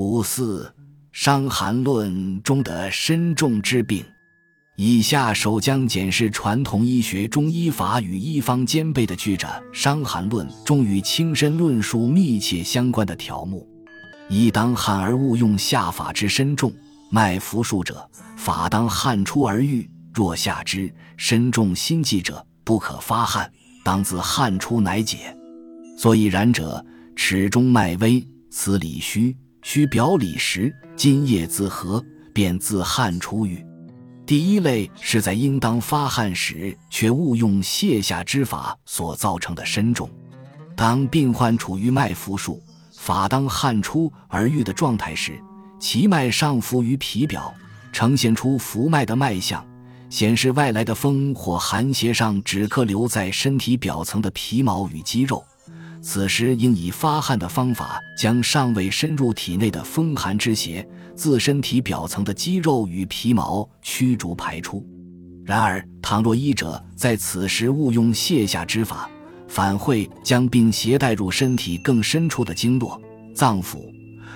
五四《伤寒论》中的身重之病。以下首将检视传统医学中医法与医方兼备的据着《伤寒论》中与轻身论述密切相关的条目。一当汗而勿用下法之身重，脉浮数者，法当汗出而愈；若下之身重心悸者，不可发汗，当自汗出乃解。所以然者，齿中脉微，此理虚，需表里实，今夜自和，便自汗出愈。第一类是在应当发汗时却误用泻下之法所造成的身重。当病患处于脉浮数、法当汗出而愈的状态时，其脉上浮于皮表，呈现出浮脉的脉象，显示外来的风或寒邪上只可留在身体表层的皮毛与肌肉。此时应以发汗的方法，将尚未深入体内的风寒之邪自身体表层的肌肉与皮毛驱逐排出。然而，倘若医者在此时误用泻下之法，反会将病邪带入身体更深处的经络、脏腑，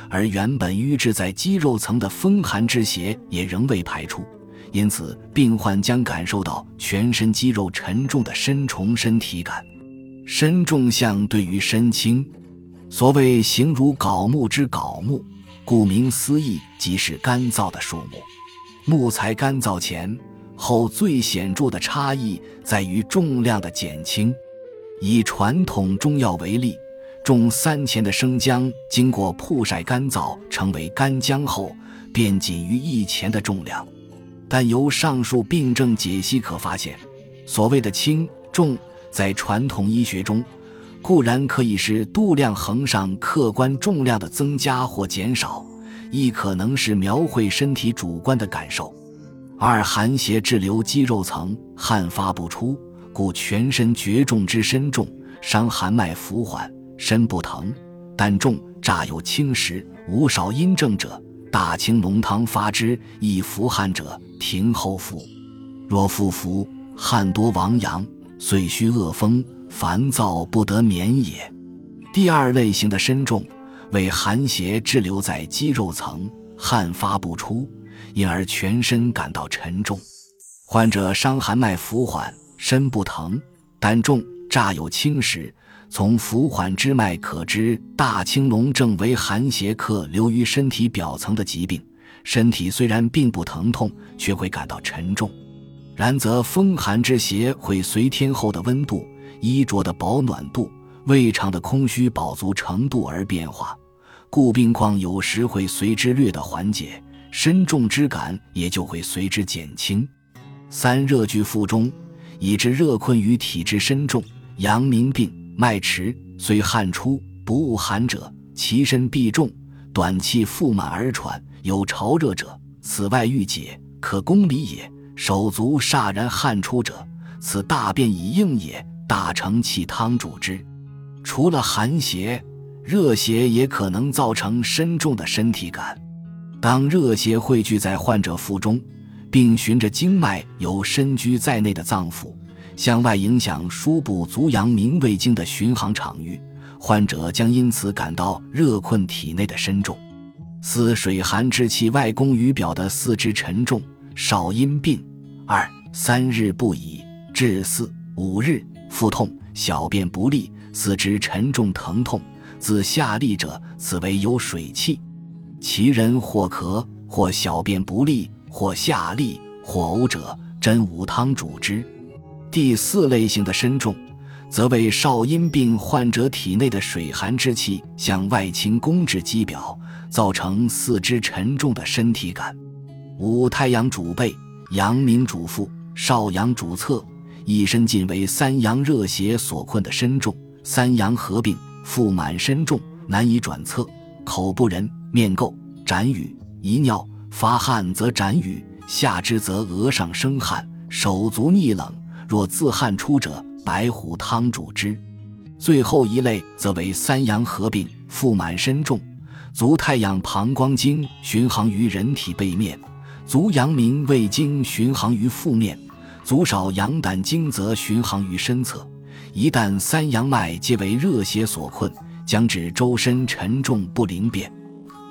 而原本瘀滞在肌肉层的风寒之邪也仍未排出，因此病患将感受到全身肌肉沉重的深重身体感。身重相对于身轻，所谓形如槁木之槁木，顾名思义即是干燥的树木。木材干燥前后最显著的差异在于重量的减轻。以传统中药为例，重三钱的生姜经过曝晒干燥成为干姜后，便仅于一钱的重量。但由上述病症解析可发现，所谓的轻重。在传统医学中，固然可以是度量衡上客观重量的增加或减少，亦可能是描绘身体主观的感受。二寒邪滞留肌肉层，汗发不出，故全身厥重之身重，伤寒脉浮缓，身不疼，但重乍有轻时，无少阴症者，大清浓汤发之，易服汗者，停后服。若复服，汗多亡阳。遂虚恶风，烦躁不得眠也。第二类型的身重，为寒邪滞留在肌肉层，汗发不出，因而全身感到沉重。患者伤寒脉浮缓，身不疼，但重乍有轻时。从浮缓之脉可知，大青龙症为寒邪客留于身体表层的疾病。身体虽然并不疼痛，却会感到沉重。然则风寒之邪会随天候的温度、衣着的保暖度、胃肠的空虚饱足程度而变化，故病况有时会随之略的缓解，身重之感也就会随之减轻。三热聚腹中，以致热困于体之身重，阳明病，脉迟，虽汗出不恶寒者，其身必重，短气腹满而喘，有潮热者，此外欲解，可攻里也。手足煞然汗出者，此大便已硬也。大承气汤主之。除了寒邪，热邪也可能造成身重的身体感。当热邪汇聚在患者腹中，并循着经脉由身居在内的脏腑向外影响输布足阳明胃经的巡航场域，患者将因此感到热困体内的身重。似水寒之气外攻于表的四肢沉重。少阴病，二三日不已，至四五日腹痛，小便不利，四肢沉重疼痛，自下利者，此为有水气。其人或咳，或小便不利，或下利，或呕者，真五汤主之。第四类型的身重，则为少阴病患者体内的水寒之气向外倾攻至肌表，造成四肢沉重的身体感。五太阳主背，阳明主腹，少阳主侧，一身尽为三阳热邪所困的身重。三阳合并，腹满身重，难以转侧，口不仁，面垢，展语，遗尿，发汗则展语，下肢则额上生汗，手足逆冷。若自汗出者，白虎汤主之。最后一类则为三阳合并，腹满身重，足太阳膀胱经巡航于人体背面。足阳明胃经巡航于腹面，足少阳胆经则巡航于身侧。一旦三阳脉皆为热邪所困，将致周身沉重不灵便。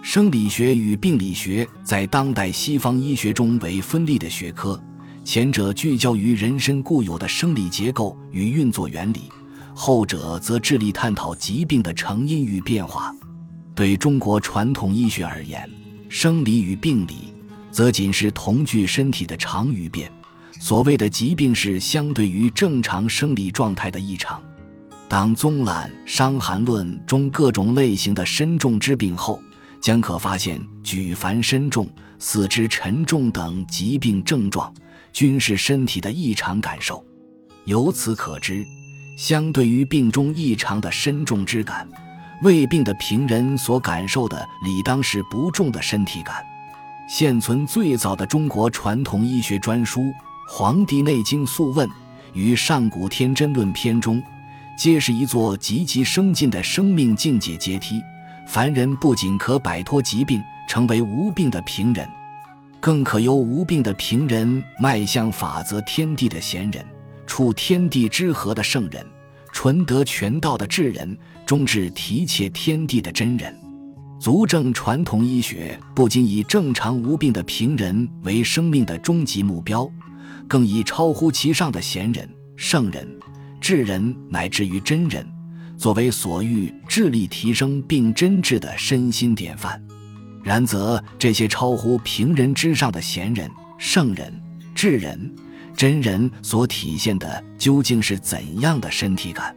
生理学与病理学在当代西方医学中为分立的学科，前者聚焦于人身固有的生理结构与运作原理，后者则致力探讨疾病的成因与变化。对中国传统医学而言，生理与病理则仅是同具身体的常与变。所谓的疾病是相对于正常生理状态的异常。当综览《伤寒论》中各种类型的身重之病后，将可发现举凡身重、四肢沉重等疾病症状，均是身体的异常感受。由此可知，相对于病中异常的身重之感，未病的平人所感受的，理当是不重的身体感。现存最早的中国传统医学专书《黄帝内经素问》与《上古天真论篇》中，皆是一座积极生进的生命境界阶梯。凡人不仅可摆脱疾病，成为无病的平人，更可由无病的平人迈向法则天地的贤人，处天地之和的圣人，纯德全道的智人，终至提切天地的真人。足证传统医学不仅以正常无病的平人为生命的终极目标，更以超乎其上的贤人、圣人、智人乃至于真人。作为所欲致力提升并真治的身心典范，然则这些超乎平人之上的贤人、圣人、智人、真人所体现的究竟是怎样的身体感？